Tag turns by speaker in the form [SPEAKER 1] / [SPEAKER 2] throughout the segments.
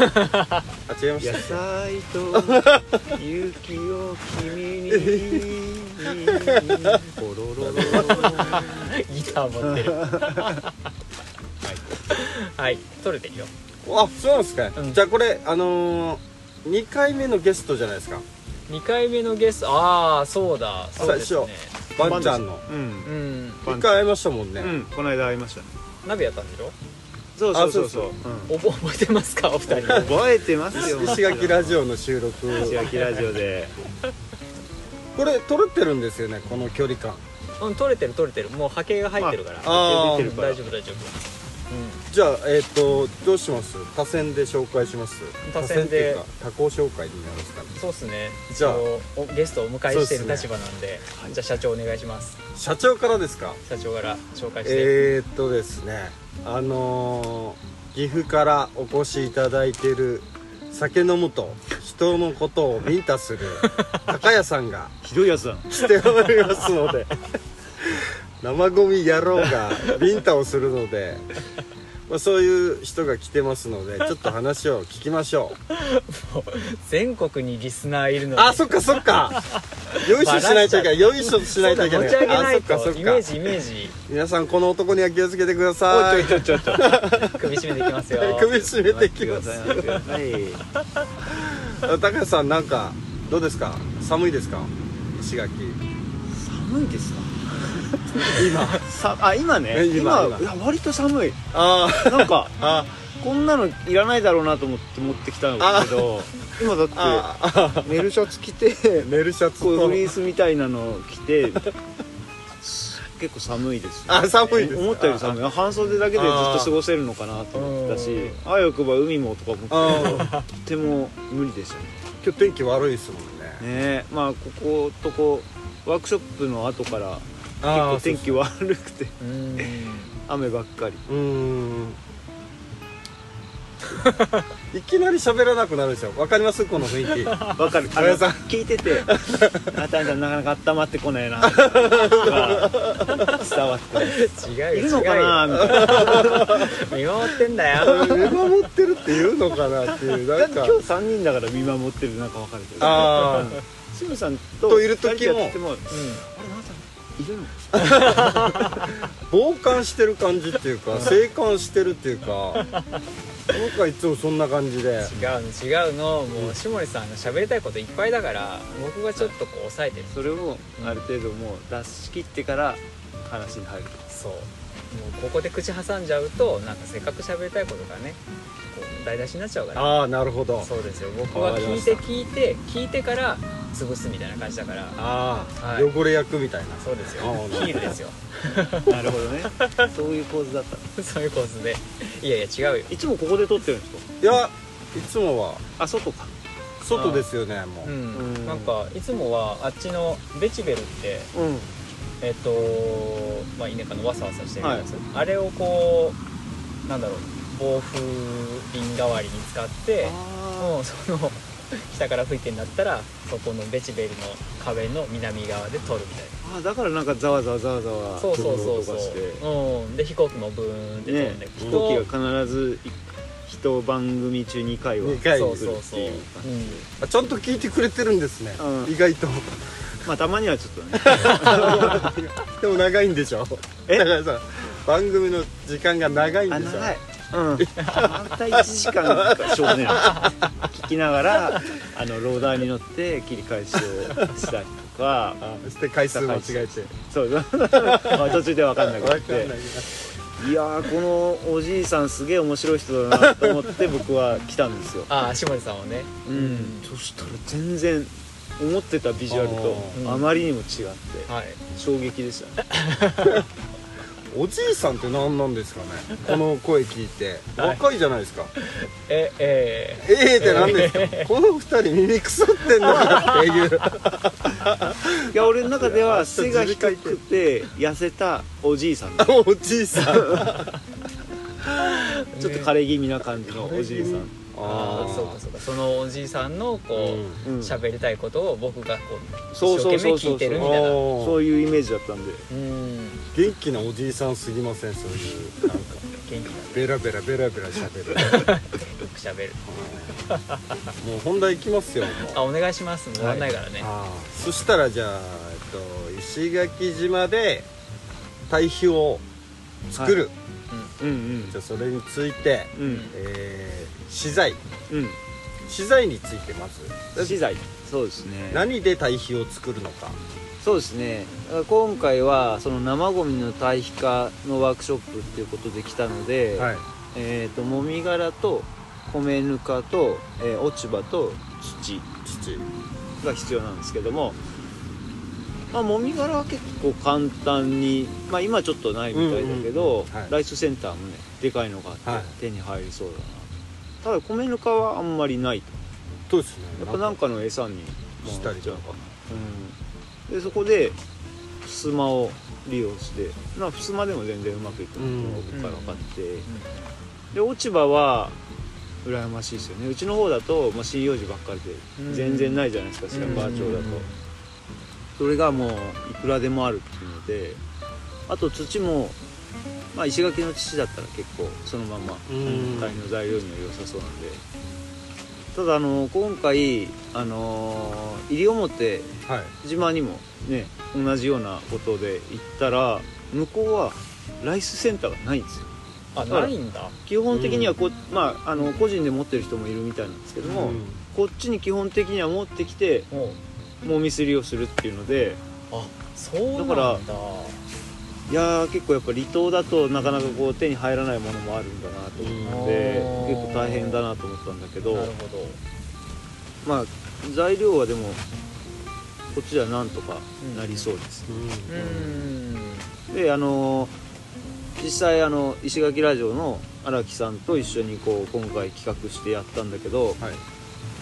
[SPEAKER 1] あ違いまし
[SPEAKER 2] 野
[SPEAKER 1] た
[SPEAKER 2] 菜と雪を君に。ポロロロ
[SPEAKER 3] ギター持ってる。はい。取れてるよ。
[SPEAKER 1] あそうなんですか、
[SPEAKER 3] うん。
[SPEAKER 1] じゃあこれあのー、2回目のゲストじゃないですか。
[SPEAKER 3] 2回目のゲスト。ああそうだ。そうですね。
[SPEAKER 1] バンちゃんの。
[SPEAKER 2] うん。
[SPEAKER 3] うん。
[SPEAKER 1] 一回会いましたもんね、
[SPEAKER 2] うん。この間会いましたね。
[SPEAKER 3] 鍋やったんでしょ？
[SPEAKER 2] そうそうそうそう。
[SPEAKER 1] あ
[SPEAKER 3] 覚覚えてますかお二人。
[SPEAKER 2] 覚えてますよ。
[SPEAKER 1] 石垣ラジオの収録。
[SPEAKER 2] 石垣ラジオで。
[SPEAKER 1] これ撮れてるんですよねこの距離感。
[SPEAKER 3] うん取れてる取れてる。もう波形が入ってるから。
[SPEAKER 1] あー。
[SPEAKER 3] うん大丈夫大丈夫
[SPEAKER 1] じゃあえっ、とどうします？多線で紹介します？
[SPEAKER 3] 多線で。
[SPEAKER 1] 多項紹介になるんですかね
[SPEAKER 3] うんそうっすね。
[SPEAKER 1] じゃあ。
[SPEAKER 3] 一応おゲストをお迎えしている立場なんでじゃあ社長お願いします。
[SPEAKER 1] 社長からですか？
[SPEAKER 3] 社長から紹介して。
[SPEAKER 1] えー、っとですねあのー、岐阜からお越しいただいている酒飲むと人のことをビンタする高谷さんが
[SPEAKER 2] ひどいやつだ。
[SPEAKER 1] 来ておりますので生ゴミ野郎がビンタをするので、まあ、そういう人が来てますので ちょっと話を聞きましょう。
[SPEAKER 3] 全国にリスナーいるのに
[SPEAKER 1] あそっかそっか。よいしょしないといけない。よいしょしないといけない。
[SPEAKER 3] 持ち上げない
[SPEAKER 1] あそっかそっか。
[SPEAKER 3] とイメージイメージ。
[SPEAKER 1] 皆さんこの男には気をつけてください。
[SPEAKER 2] ちょいちょいちょいち
[SPEAKER 3] 首絞めていきますよ。
[SPEAKER 1] 首絞めてきます。
[SPEAKER 2] 待ってください。待ってください
[SPEAKER 1] 高橋さんなんかどうですか？寒いですか？石垣。
[SPEAKER 2] 寒いですか？
[SPEAKER 1] 今
[SPEAKER 2] さあ今ね
[SPEAKER 1] え今
[SPEAKER 2] いや割と寒い。
[SPEAKER 1] あ
[SPEAKER 2] なんか
[SPEAKER 1] あ
[SPEAKER 2] こんなのいらないだろうなと思って持ってきたんだけど今だって
[SPEAKER 1] ああ
[SPEAKER 2] メルシャツ着て
[SPEAKER 1] 寝るシャツ
[SPEAKER 2] こう
[SPEAKER 1] と
[SPEAKER 2] フリースみたいなの着て結構寒いですよ。
[SPEAKER 1] あ寒いです。
[SPEAKER 2] 思ったより寒い。半袖だけでずっと過ごせるのかなと思ったし
[SPEAKER 3] う
[SPEAKER 2] あわよくば海もとか思ったけど
[SPEAKER 1] あ
[SPEAKER 2] とても無理でしたね
[SPEAKER 1] 今日天気悪いですもんね
[SPEAKER 2] ねえまあこことこワー。クショップの後から結
[SPEAKER 1] あ
[SPEAKER 2] 構天気悪くて。
[SPEAKER 3] うん。
[SPEAKER 1] 雨
[SPEAKER 2] ばっかり。
[SPEAKER 1] うーん。いきなり喋らなくなるんですよわかります？この雰囲気。
[SPEAKER 2] わかる。あの
[SPEAKER 1] あやさん
[SPEAKER 2] 聞いててあたんちゃんなかなか温まってこないな。が伝わって。
[SPEAKER 3] 違うよ
[SPEAKER 2] いるのかな？
[SPEAKER 3] 違
[SPEAKER 2] みたいな。
[SPEAKER 3] 見守ってんだよ。
[SPEAKER 1] 見守ってるって言うのかなっていう。なんか。
[SPEAKER 2] 今日3人だから見守ってるなんかわかるけど。
[SPEAKER 1] ああ
[SPEAKER 2] シムさんと
[SPEAKER 1] といる時も。
[SPEAKER 2] もあれなん。かいるの。
[SPEAKER 1] 傍観してる感じっていうか静観してるっていうか僕はいつもそんな感じで。
[SPEAKER 3] 違うの違うの。もう下森さんが喋りたいこといっぱいだから僕がちょっとこう抑えてる。
[SPEAKER 2] それをある程度もう出し切ってから話に入る
[SPEAKER 3] そう。もうここで口挟んじゃうとなんかせっかく喋りたいことがねこう台無しになっちゃうから。
[SPEAKER 1] ああなるほど。
[SPEAKER 3] そうですよ。僕は聞いて聞いて聞いてから潰すみたいな感じだから。
[SPEAKER 1] ああ、
[SPEAKER 3] はい。
[SPEAKER 1] 汚れ役みたいな。
[SPEAKER 3] そうですよ。ヒールですよ。
[SPEAKER 2] なるほどね。そういう構図だった。
[SPEAKER 3] そういう構図で。いやいや違うよ。
[SPEAKER 2] いつもここで撮ってるんですか？
[SPEAKER 1] いやいつもは。
[SPEAKER 2] あ外か。
[SPEAKER 1] 外ですよねもう、
[SPEAKER 3] うん。
[SPEAKER 2] うん。
[SPEAKER 3] なんかいつもはあっちのベチベルって
[SPEAKER 2] うん。
[SPEAKER 3] えっ、とまあ稲科のわさわさしてるやつ、
[SPEAKER 2] はい。
[SPEAKER 3] あれをこうなんだろう防風林代わりに使ってもうその北から吹いてんだったらそこのベチベルの壁の南側で撮るみたい
[SPEAKER 2] あだからなんかざわざわざわざわ
[SPEAKER 3] なそうそうそうそう、うん、で飛行機もブーンって飛
[SPEAKER 2] ね
[SPEAKER 3] んで、
[SPEAKER 2] 飛行機が必ず一番組中2回は
[SPEAKER 1] 二回。
[SPEAKER 3] そう
[SPEAKER 2] 来るって
[SPEAKER 3] そうそう、
[SPEAKER 2] いうう
[SPEAKER 1] あちゃんと聞いてくれてるんですね、
[SPEAKER 2] うん。
[SPEAKER 1] 意外と。
[SPEAKER 2] まあたまにはちょっとね。
[SPEAKER 1] でも長いんでしょ。
[SPEAKER 2] え？
[SPEAKER 1] だからさ番組の時間が長いんでしょ。
[SPEAKER 2] あ長いうん。また1時間かしょうがねえな聞きながらあのローダーに乗って切り返しをしたりとか。
[SPEAKER 1] あして回数間違えて。
[SPEAKER 2] そう。まあ途中で分かんなくなって。いやーこのおじいさんすげえ面白い人だなと思って僕は来たんですよ。
[SPEAKER 3] ああ下地さんはね。
[SPEAKER 2] うん。そしたら全然思ってたビジュアルと
[SPEAKER 3] うん。
[SPEAKER 2] あまりにも違って。
[SPEAKER 3] はい。
[SPEAKER 2] 衝撃でした。ね
[SPEAKER 1] おじいさんって何なんですかね？この声聞いて。若いじゃないですか。
[SPEAKER 3] ええ
[SPEAKER 1] ええって何ですか？この二人耳腐ってんのかっていう。
[SPEAKER 2] いや俺の中では背が低くて痩せたおじいさんだ。
[SPEAKER 1] おじいさん。
[SPEAKER 2] ちょっと枯れ気味な感じのおじいさん。
[SPEAKER 3] ああそうかそうか。そのおじいさんのこう
[SPEAKER 2] うん。
[SPEAKER 3] 喋、りたいことを僕がこう
[SPEAKER 2] そう
[SPEAKER 3] 一生懸命
[SPEAKER 2] そうそう。そう
[SPEAKER 3] 聞いてるみたいな。
[SPEAKER 1] そ
[SPEAKER 2] そういうイメージだったんで。
[SPEAKER 3] うん。
[SPEAKER 1] 元気なおじいさんすぎません？そういうなんか。
[SPEAKER 3] 元気な
[SPEAKER 1] ベラベラベラベラ喋る。
[SPEAKER 3] 独しゃべる
[SPEAKER 1] もう本題いきますよ。
[SPEAKER 3] あお願いします。もう終わんないからね、
[SPEAKER 1] ああそしたらじゃあ、えっと、石垣島で堆肥を作る、
[SPEAKER 2] うんうん。
[SPEAKER 1] じゃあそれについて、
[SPEAKER 2] うん。
[SPEAKER 1] えー資材。
[SPEAKER 2] うん。
[SPEAKER 1] 資材についてまず。
[SPEAKER 2] 資材。そうですね。
[SPEAKER 1] 何で堆肥を作るのか。
[SPEAKER 2] そうですね。今回はその生ゴミの堆肥化のワークショップっていうことで来たので、
[SPEAKER 1] はい。
[SPEAKER 2] えー、ともみ殻と米ぬかと、えー落ち葉と土。
[SPEAKER 1] 父
[SPEAKER 2] が必要なんですけども、まあ、もみ殻は結構簡単に、まあ、今ちょっとないみたいだけど、ライスセンターもねでかいのがあって、
[SPEAKER 1] はい。
[SPEAKER 2] 手に入りそうだな。ただ米ぬかはあんまりないと。
[SPEAKER 1] そうですね。
[SPEAKER 2] やっぱなんかの餌に
[SPEAKER 1] したりとか
[SPEAKER 2] うん、でそこで襖を利用してまあ襖でも全然うまくいくの
[SPEAKER 1] うん
[SPEAKER 2] が僕から分かって、で落ち葉は羨ましいですよね。うちの方だと、まあ、針葉樹ばっかり
[SPEAKER 3] うん。
[SPEAKER 2] で全然ないじゃないですか白川町だと、
[SPEAKER 1] うん
[SPEAKER 2] それがもういくらでもあるっていうのであと土も、まあ、石垣の土だったら結構そのまま
[SPEAKER 1] うん。
[SPEAKER 2] 堆の材料には良さそうなんで。ただあの今回あの西表
[SPEAKER 1] はい。
[SPEAKER 2] 島にもね同じようなことで行ったら向こうはライスセンターがないんですよ。
[SPEAKER 3] あないんだ。
[SPEAKER 2] 基本的にはこ、まあ、あの個人で持ってる人もいるみたいなんですけども、
[SPEAKER 1] うん。
[SPEAKER 2] こっちに基本的には持ってきて
[SPEAKER 3] も
[SPEAKER 2] みすりをするっていうので
[SPEAKER 3] あそうだ。
[SPEAKER 2] だからいやー結構やっぱ離島だとなかなかこう手に入らないものもあるんだなと思って
[SPEAKER 3] うん。
[SPEAKER 2] 結構大変だなと思ったんだけど
[SPEAKER 3] なるほど。
[SPEAKER 2] まあ材料はでもこっちではなんとかなりそうです、
[SPEAKER 3] うん。
[SPEAKER 2] であのー実際あの石垣ラジオの荒木さんと一緒にこう今回企画してやったんだけど、
[SPEAKER 1] はい。
[SPEAKER 2] ま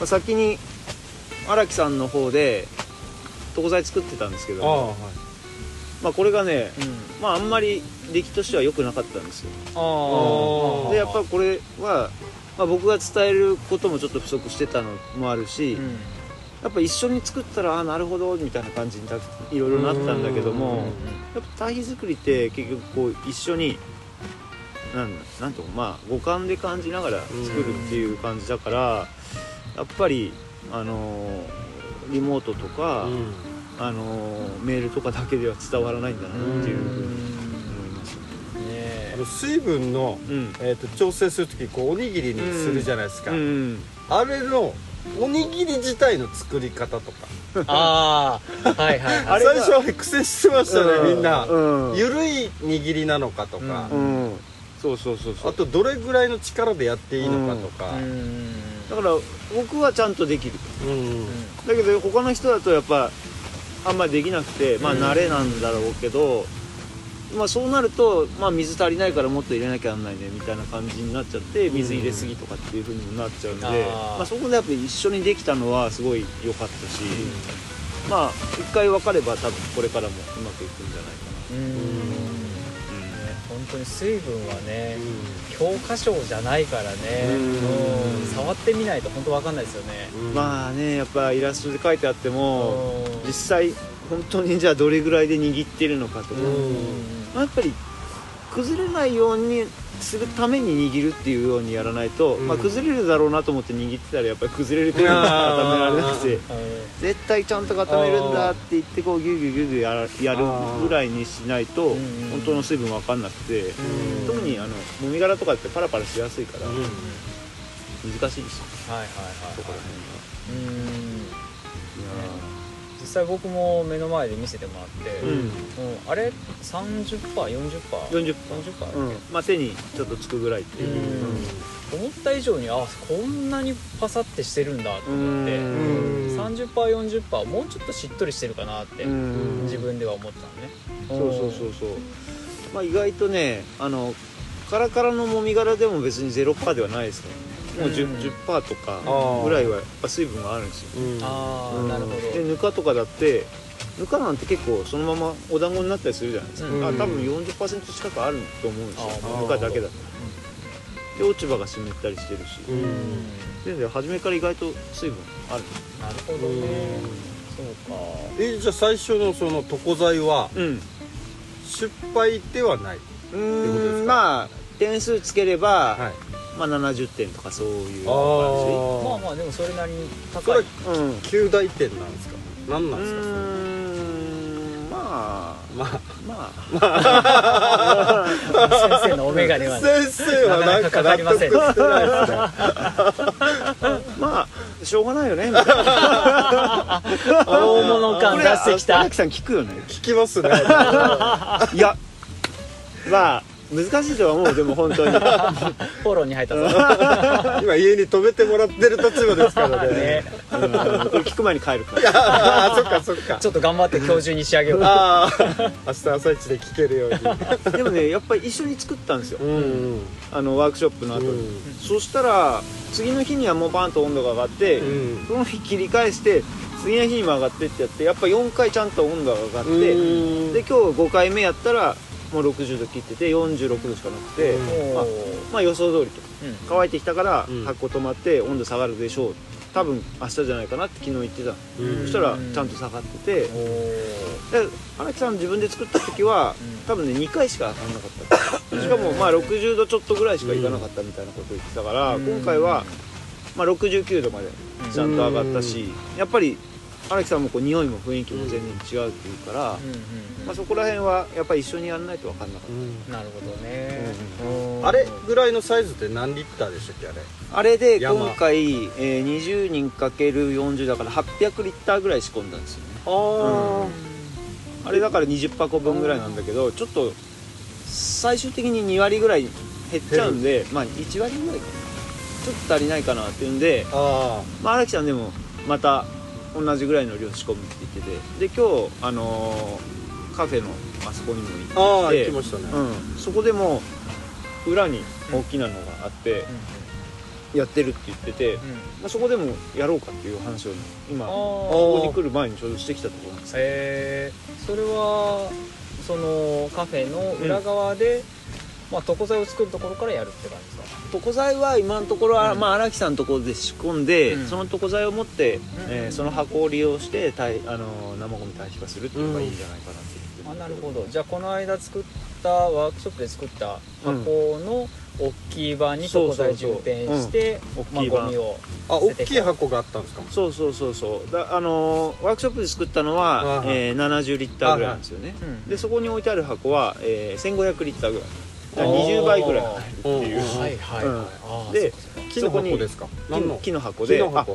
[SPEAKER 2] あ、先に荒木さんの方で床材作ってたんですけど
[SPEAKER 1] ああはい
[SPEAKER 2] まあ、これがね、
[SPEAKER 3] うん。
[SPEAKER 2] まあ、あんまり出来としては良くなかったんですよ。
[SPEAKER 3] ああ。
[SPEAKER 2] でやっぱりこれは、まあ、僕が伝えることもちょっと不足してたのもあるし、
[SPEAKER 3] うん。
[SPEAKER 2] やっぱ一緒に作ったらあなるほどみたいな感じにたいろいろなったんだけどもやっぱ堆肥作りって結局こう一緒になんなんともまあ五感で感じながら作るっていう感じだからやっぱりあのーリモートとか、
[SPEAKER 1] うん。
[SPEAKER 2] あのーメールとかだけでは伝わらないんだなっていうふうに思います。
[SPEAKER 3] ねえ。
[SPEAKER 1] あの水分の、
[SPEAKER 2] うん。
[SPEAKER 1] えー、と調整する時こうおにぎりにするじゃないですか、
[SPEAKER 2] うん。
[SPEAKER 1] あれのおにぎり自体の作り方とか。
[SPEAKER 3] ああはいはいはい。
[SPEAKER 2] あれが
[SPEAKER 1] 最初は苦戦してましたね、みんな、
[SPEAKER 2] うん。
[SPEAKER 1] ゆるい握りなのかとか、
[SPEAKER 3] うん。
[SPEAKER 2] うん。そうそうそうそう。
[SPEAKER 1] あとどれぐらいの力でやっていいのかとか、
[SPEAKER 3] うん
[SPEAKER 2] だから僕はちゃんとできる。
[SPEAKER 1] うん
[SPEAKER 2] だけど他の人だとやっぱあんまりできなくてまあ
[SPEAKER 3] うん
[SPEAKER 2] 慣れなんだろうけど、まあそうなると、まあ、水足りないからもっと入れなきゃなんないねみたいな感じになっちゃって水入れすぎとかっていう風にもなっちゃうんで、
[SPEAKER 3] あー。
[SPEAKER 2] まあ、そこでやっぱり一緒にできたのはすごい良かったし、まあ一回分かれば多分これからもうまくいくんじゃないかな、
[SPEAKER 3] うん当に水分はね教科書じゃないからね触ってみないと本当わかんないですよね。
[SPEAKER 1] うん。
[SPEAKER 2] まあねやっぱイラストで書いてあっても
[SPEAKER 3] うん。
[SPEAKER 2] 実際本当にじゃあどれぐらいで握ってるのかとか、
[SPEAKER 1] うん。
[SPEAKER 2] まあやっぱり崩れないようにするために握るっていうようにやらないと、
[SPEAKER 1] うん。
[SPEAKER 2] まあ、崩れるだろうなと思って握ってたらやっぱり崩れる程度にしか固められなくて絶対ちゃんと固めるんだって言ってこうギュギュギュギュやらやるぐらいにしないと
[SPEAKER 3] うん。
[SPEAKER 2] 本当の水分分かんなくて
[SPEAKER 3] うん。
[SPEAKER 2] 特にあのもみ殻とかってパラパラしやすいから
[SPEAKER 1] うん。
[SPEAKER 2] 難しいですよ。
[SPEAKER 3] はいはい
[SPEAKER 2] そこら
[SPEAKER 3] は。い際僕も目の前で見せてもらって、
[SPEAKER 2] が。うん。
[SPEAKER 3] うんあれ 30%40%40%
[SPEAKER 2] 40
[SPEAKER 3] だ
[SPEAKER 2] うん。まあ、手にちょっとつくぐらいっていう、
[SPEAKER 3] うん。思った以上にあこんなにパサってしてるんだと思って
[SPEAKER 2] うん。
[SPEAKER 1] うん
[SPEAKER 3] 30%40% もうちょっとしっとりしてるかなって
[SPEAKER 2] うん。
[SPEAKER 3] 自分では思ってたのね。
[SPEAKER 2] そうそうそうそう。まあ意外とねあのカラカラのもみ殻でも別に0%ではないですからもう 10%,
[SPEAKER 3] うん。
[SPEAKER 2] 10%とかぐらいはやっぱ水分があるんですよ。
[SPEAKER 1] うん。
[SPEAKER 2] うん。
[SPEAKER 3] ああなるほ
[SPEAKER 2] でぬかとかだってぬかなんて結構そのままお団子になったりするじゃないですか、
[SPEAKER 3] うん。
[SPEAKER 2] あ多分40%近くあると思うんですよ。ぬかだけだと。で落ち葉が湿ったりしてるし。
[SPEAKER 1] うん。
[SPEAKER 3] ど
[SPEAKER 2] で初めから意外と水分ある。
[SPEAKER 3] なるほどね。そうか。
[SPEAKER 1] えじゃあ最初のその床材は
[SPEAKER 2] うん。
[SPEAKER 1] 失敗ではない
[SPEAKER 2] う
[SPEAKER 1] ことですか？
[SPEAKER 2] ーんまあ点数つければ、
[SPEAKER 1] はい
[SPEAKER 2] まあ、70点とかそういう
[SPEAKER 3] まあ
[SPEAKER 1] あ
[SPEAKER 3] まあでもそれなりに高い。
[SPEAKER 2] 感じうん。
[SPEAKER 1] 9大点なんですか？何なんですか？それ
[SPEAKER 2] まあ。
[SPEAKER 1] まあ。
[SPEAKER 2] まあ。
[SPEAKER 3] 先生のお眼鏡は
[SPEAKER 1] 先生はなんか納得してないですね。
[SPEAKER 2] まあしょうがないよね。みたいな
[SPEAKER 3] 大物感出してきた。
[SPEAKER 2] 荒木さん聞くよね
[SPEAKER 1] 聞きますね
[SPEAKER 2] いやまあ難しいとは思うでも本当に。
[SPEAKER 3] フォローに入ったぞ。
[SPEAKER 1] 今家に止めてもらってる立場ですからね。
[SPEAKER 3] ね。
[SPEAKER 2] うん。これ聞く前に帰るから
[SPEAKER 1] ああそっかそっか。
[SPEAKER 3] ちょっと頑張って今日中に仕上げよう
[SPEAKER 1] ああ明日朝一で聞けるように。
[SPEAKER 2] でもねやっぱり一緒に作ったんですよ。
[SPEAKER 1] うんうん。
[SPEAKER 2] あのワークショップの後に、
[SPEAKER 1] うん。
[SPEAKER 2] そしたら次の日にはもうバンと温度が上がって、
[SPEAKER 1] うん。
[SPEAKER 2] その日切り返して次の日にも上がってってやってやっぱ4回ちゃんと温度が上がって、
[SPEAKER 1] うん。
[SPEAKER 2] で今日5回目やったらもう60度切ってて46度しかなくて、
[SPEAKER 1] うん。
[SPEAKER 2] あまあ予想通りと。
[SPEAKER 3] うん。
[SPEAKER 2] 乾いてきたから
[SPEAKER 1] うん。
[SPEAKER 2] 発酵止まって温度下がるでしょう。多分明日じゃないかなって昨日言ってた。そしたらちゃんと下がってて。で荒木さん自分で作った時は
[SPEAKER 3] うん。
[SPEAKER 2] 多分ね2回しか上がんなかった。しかもまあ60度ちょっとぐらいしかいかなかったみたいなことを言ってたから、
[SPEAKER 3] うん。
[SPEAKER 2] 今回は、まあ、69度までちゃんと上がったし、やっぱり荒木さんもこう匂いも雰囲気も全然違うっていうから、まあ、そこら辺はやっぱり一緒にやらないと分かんなかっ
[SPEAKER 1] うん
[SPEAKER 3] なるほどね。
[SPEAKER 2] う
[SPEAKER 3] うん
[SPEAKER 1] あれぐらいのサイズって何リッターでしたっけあれ？
[SPEAKER 2] たあれで
[SPEAKER 1] 山。
[SPEAKER 2] 今回、えー20人かける40だから800リッターぐらい仕込んだんですよね。
[SPEAKER 1] あ
[SPEAKER 2] あれだから20箱分ぐらいなんだけどちょっと最終的に2割ぐらい減っちゃうんでまあ1割ぐらいかな。ちょっと足りないかなっていうんで
[SPEAKER 1] あ
[SPEAKER 2] まあ荒木さんでもまた同じぐらいの量仕込むって言ってて。で今日あのーカフェのあそこにも
[SPEAKER 1] あああ
[SPEAKER 2] 行って
[SPEAKER 1] 行きましたね。
[SPEAKER 2] うん、そこでも裏に大きなのがあってやってるって言ってて、
[SPEAKER 3] うん。うん
[SPEAKER 2] まあ、そこでもやろうかっていう話を今
[SPEAKER 3] あ
[SPEAKER 2] こ
[SPEAKER 3] ー。
[SPEAKER 2] こに来る前にちょうどしてきたところなんです
[SPEAKER 3] えー。それはそのカフェの裏側で、まあ、床材を作るところからやるって感じですか？
[SPEAKER 2] 床材は今のところは、
[SPEAKER 3] うん。
[SPEAKER 2] まあ、荒木さんのところで仕込んで、
[SPEAKER 3] うん。
[SPEAKER 2] その床材を持って、えー
[SPEAKER 3] うん
[SPEAKER 2] その箱を利用してたいあの生ゴミ堆肥化するっていうのがいいんじゃないかなって言って
[SPEAKER 3] あなるほど。じゃあこの間作ったワークショップで作った箱の大きい版に床材充填して、まあ、
[SPEAKER 2] 大きい版
[SPEAKER 3] ゴミを
[SPEAKER 1] あ大きい箱があったんですか？
[SPEAKER 2] そうそうそうそう。だあのーワークショップで作ったのは、えー70リッターぐらいなんですよね、
[SPEAKER 3] うん。
[SPEAKER 2] でそこに置いてある箱は、えー1500リッターぐらいだから
[SPEAKER 3] あー
[SPEAKER 2] 20倍ぐらい。入るっていう。
[SPEAKER 1] うん
[SPEAKER 3] はいはい。はい、
[SPEAKER 2] で
[SPEAKER 1] 木の箱ですか？
[SPEAKER 2] 木
[SPEAKER 1] 何の
[SPEAKER 2] 箱
[SPEAKER 1] 木
[SPEAKER 2] であ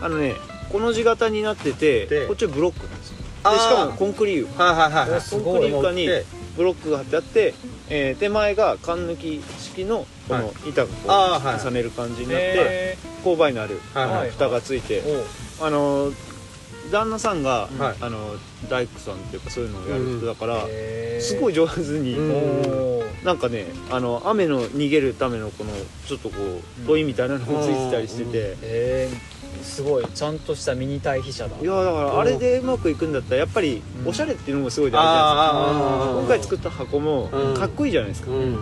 [SPEAKER 2] あのねこの字型になってて
[SPEAKER 1] で。
[SPEAKER 2] こっちはブロックなんですよ。でしかもコンクリ床
[SPEAKER 1] はいはいはいはい。
[SPEAKER 2] コンクリ床に
[SPEAKER 1] で
[SPEAKER 2] ブロックが貼ってあって、えー手前が缶抜き式のこ
[SPEAKER 1] はい。
[SPEAKER 2] の板がこう重ねる感じになって、
[SPEAKER 3] へ
[SPEAKER 2] 勾配のある蓋がついて、あの旦那さんが、
[SPEAKER 1] はい。
[SPEAKER 2] あの大工さんっていうかそういうのをやる人だから、
[SPEAKER 3] へー。
[SPEAKER 2] すごい上手に、なんかねあの雨の逃げるためのこのちょっとこ
[SPEAKER 3] うん。
[SPEAKER 2] う問いみたいなのがついてたりしてて、
[SPEAKER 3] えー、すごい。ちゃんとしたミニ対比車だ。
[SPEAKER 2] いやだからあれでうまくいくんだったらやっぱり
[SPEAKER 3] うん。
[SPEAKER 2] おしゃれっていうのもすごい大事じゃないですか、今回作った箱も
[SPEAKER 1] うん。
[SPEAKER 2] かっこいいじゃないですか、
[SPEAKER 1] うん。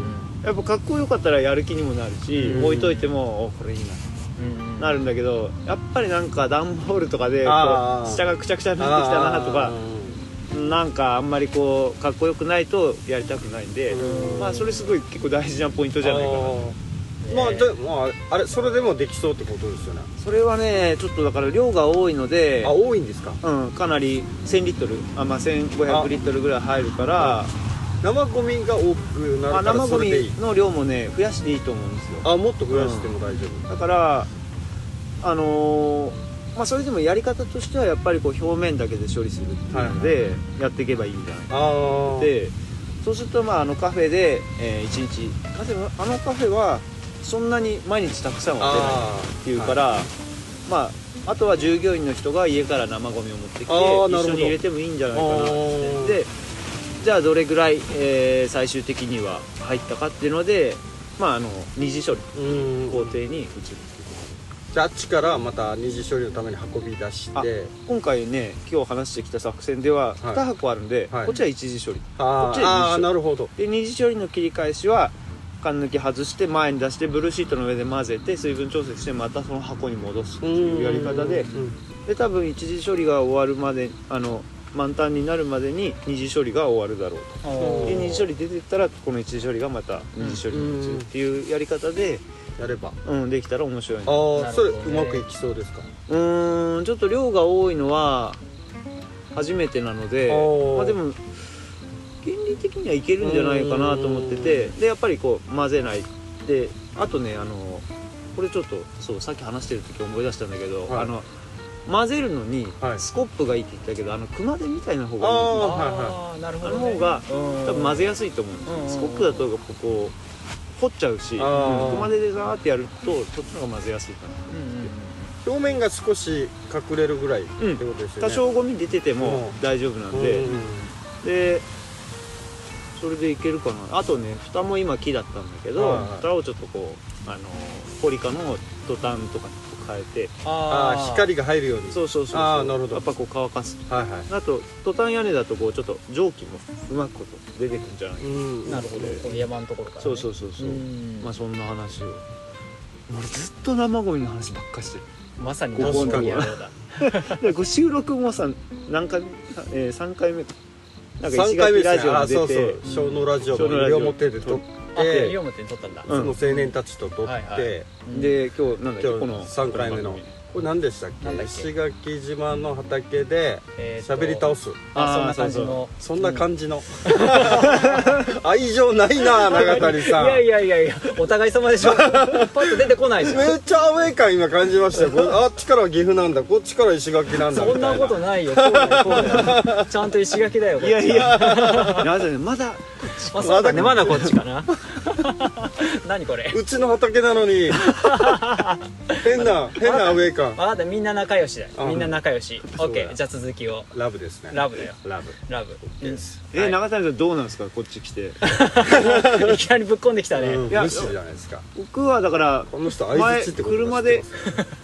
[SPEAKER 2] やっぱかっこよかったらやる気にもなるし、
[SPEAKER 1] うん。
[SPEAKER 2] 置いといてもおこれいいな。
[SPEAKER 3] うん
[SPEAKER 2] なるんだけどやっぱりなんか段ボールとかでこ
[SPEAKER 1] あー。
[SPEAKER 2] う下がくちゃくちゃになってきたなとかなんかあんまりこうかっこよくないとやりたくないんで、
[SPEAKER 1] うん。
[SPEAKER 2] まあそれすごい結構大事なポイントじゃないかな。
[SPEAKER 1] あー。まあでまああれそれでもできそうってことですよね。
[SPEAKER 2] それはねちょっとだから量が多いので
[SPEAKER 1] あ多いんですか？
[SPEAKER 2] うん、かなり1000リットル。あ、まあ、1500リットルぐらい入るから
[SPEAKER 1] 生ゴミが多くな
[SPEAKER 2] まあ、
[SPEAKER 1] るから
[SPEAKER 2] 生ゴミ
[SPEAKER 1] それでいい。
[SPEAKER 2] の量もね増やしていいと思うんですよ。
[SPEAKER 1] あもっと増やしても大丈夫。
[SPEAKER 2] だからあのーまあそれでもやり方としてはやっぱりこう表面だけで処理するっていうのでやっていけばいいんじゃないか
[SPEAKER 1] ああ
[SPEAKER 2] でそうするとまああのカフェで、え1日カフェあのカフェはそんなに毎日たくさんは出ない
[SPEAKER 1] あ
[SPEAKER 2] っていうから、まああとは従業員の人が家から生ゴミを持ってきて一緒に入れてもいいんじゃないかなって。でじゃあどれぐらい、えー最終的には入ったかっていうのでまああの二次処理
[SPEAKER 1] うん。
[SPEAKER 2] 工程に移るっていう
[SPEAKER 1] じゃああっちからまた二次処理のために運び出して。
[SPEAKER 2] 今回ね今日話してきた作戦では
[SPEAKER 1] はい。
[SPEAKER 2] 2箱あるんで、
[SPEAKER 1] はい。
[SPEAKER 2] こっちは一次処理。
[SPEAKER 1] あ
[SPEAKER 2] こっちで二次処理。
[SPEAKER 1] あーなるほど。
[SPEAKER 2] で二次処理の切り返しは缶抜き外して前に出してブルーシートの上で混ぜて水分調節してまたその箱に戻すっていうやり方で。
[SPEAKER 1] うん。
[SPEAKER 2] で多分一次処理が終わるまであの満タンになるまでに二次処理が終わるだろうと。で二次処理出てったらこの一次処理がまた二次処理に移るっていうやり方で、
[SPEAKER 1] やれば。
[SPEAKER 2] うん、できたら面白いな
[SPEAKER 1] ああそれうまくいきそうですか？
[SPEAKER 2] うーんちょっと量が多いのは初めてなのでまあでも原理的にはいけるんじゃないかなと思っててでやっぱりこう混ぜない。であとねあのこれちょっとそうさっき話してる時思い出したんだけど、
[SPEAKER 1] はい。
[SPEAKER 2] あの混ぜるのに
[SPEAKER 1] はい。
[SPEAKER 2] スコップがいいって言ったけど、あの熊手みたいな方がいい
[SPEAKER 1] あ
[SPEAKER 3] なるほど、ね、
[SPEAKER 2] あの方が
[SPEAKER 3] うん。
[SPEAKER 2] 多分混ぜやすいと思うんですスコップだとこう掘っちゃうし熊手でザーってやるとそっちの方が混ぜやすいかな。
[SPEAKER 3] うんうんうん。
[SPEAKER 1] 表面が少し隠れるぐらいって
[SPEAKER 2] うん
[SPEAKER 1] ことですよね。
[SPEAKER 2] 多少ゴミ出てても
[SPEAKER 1] うん。
[SPEAKER 2] 大丈夫なんで、
[SPEAKER 1] うん
[SPEAKER 2] でそれでいけるかな。あとね蓋も今木だったんだけど、
[SPEAKER 1] はいはい。
[SPEAKER 2] 蓋をちょっとこうあのポリカのトタンとかにこう変えて
[SPEAKER 1] ああ光が入るように。
[SPEAKER 2] そうそうそうそう。
[SPEAKER 1] あーなるほど。
[SPEAKER 2] やっぱこう乾かす。
[SPEAKER 1] はいはい。
[SPEAKER 2] あとトタン屋根だとこうちょっと蒸気もうまくこと出てくるんじゃないか
[SPEAKER 1] うん。
[SPEAKER 3] なるほど。この山のところから、ね、
[SPEAKER 2] そうそうそうそう、
[SPEAKER 3] うん。
[SPEAKER 2] まあそんな話を。俺ずっと生ゴミの話ばっかりしてる。
[SPEAKER 3] まさに生ゴミ野郎だ。
[SPEAKER 2] 収録もさ何回、えー、3回目なんか石
[SPEAKER 1] 3回目
[SPEAKER 2] 垣ラジオに出て。
[SPEAKER 1] そう小のラジオ
[SPEAKER 2] 小のラジオ。
[SPEAKER 1] の西表で撮っ
[SPEAKER 3] あ
[SPEAKER 1] て
[SPEAKER 3] 撮ったんだ、
[SPEAKER 2] うん
[SPEAKER 1] その青年たちと撮っ
[SPEAKER 3] はいは
[SPEAKER 1] て
[SPEAKER 2] で今日なんだっけ
[SPEAKER 1] 今日
[SPEAKER 2] この
[SPEAKER 1] 三回目の
[SPEAKER 2] こ
[SPEAKER 1] れ何でしたっけ？石垣島の畑で喋り倒す。
[SPEAKER 3] あそんな感じの。
[SPEAKER 1] そんな感じの。愛情ないな 永谷さん。
[SPEAKER 3] いやいやいやいやお互い様でしょ。パッと出てこないじゃん。
[SPEAKER 1] めっちゃアウェー感今感じましたよ。あっちからは岐阜なんだ。こっちから石垣なんだ。みたいな
[SPEAKER 3] そんなことないよ。こうだよこうだよ。ちゃんと石垣だよ
[SPEAKER 2] いやいや。なぜまだ
[SPEAKER 3] まあだねまだこっちかな何これ
[SPEAKER 1] うちの畑なのに変な変なアウェー感
[SPEAKER 3] まだみんな仲良しだよ。
[SPEAKER 1] あ
[SPEAKER 3] みんな仲良し。
[SPEAKER 1] そうだ
[SPEAKER 3] OK じゃあ続きを。
[SPEAKER 1] ラブですね。
[SPEAKER 3] ラブだよ。
[SPEAKER 1] ラブ。
[SPEAKER 3] ラブ。
[SPEAKER 1] です
[SPEAKER 2] え長谷さんどうなんですか？こっち来て。
[SPEAKER 3] いきなりぶっこんできたね、
[SPEAKER 1] じゃないですか。
[SPEAKER 2] 僕はだから
[SPEAKER 1] この人って
[SPEAKER 2] 車で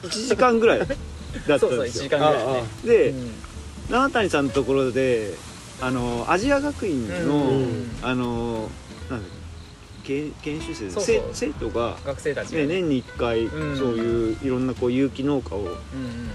[SPEAKER 2] 1時間ぐらいだった
[SPEAKER 3] そうそう1
[SPEAKER 2] んですよ
[SPEAKER 3] 時間ぐらいね。
[SPEAKER 2] で
[SPEAKER 3] うん。
[SPEAKER 2] 長谷さんのところであのアジア学院の、
[SPEAKER 3] うん。
[SPEAKER 2] あのなんだっけ？研研修生
[SPEAKER 3] そうそう。
[SPEAKER 2] 生生徒が、
[SPEAKER 3] 学生たちが。
[SPEAKER 2] ね、年に1回、
[SPEAKER 3] うん。
[SPEAKER 2] そういういろんなこう有機農家を
[SPEAKER 3] うんうん。